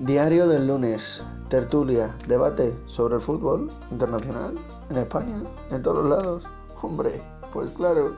Diario del lunes, tertulia, debate sobre el fútbol internacional, en España, en todos los lados. Hombre, pues claro.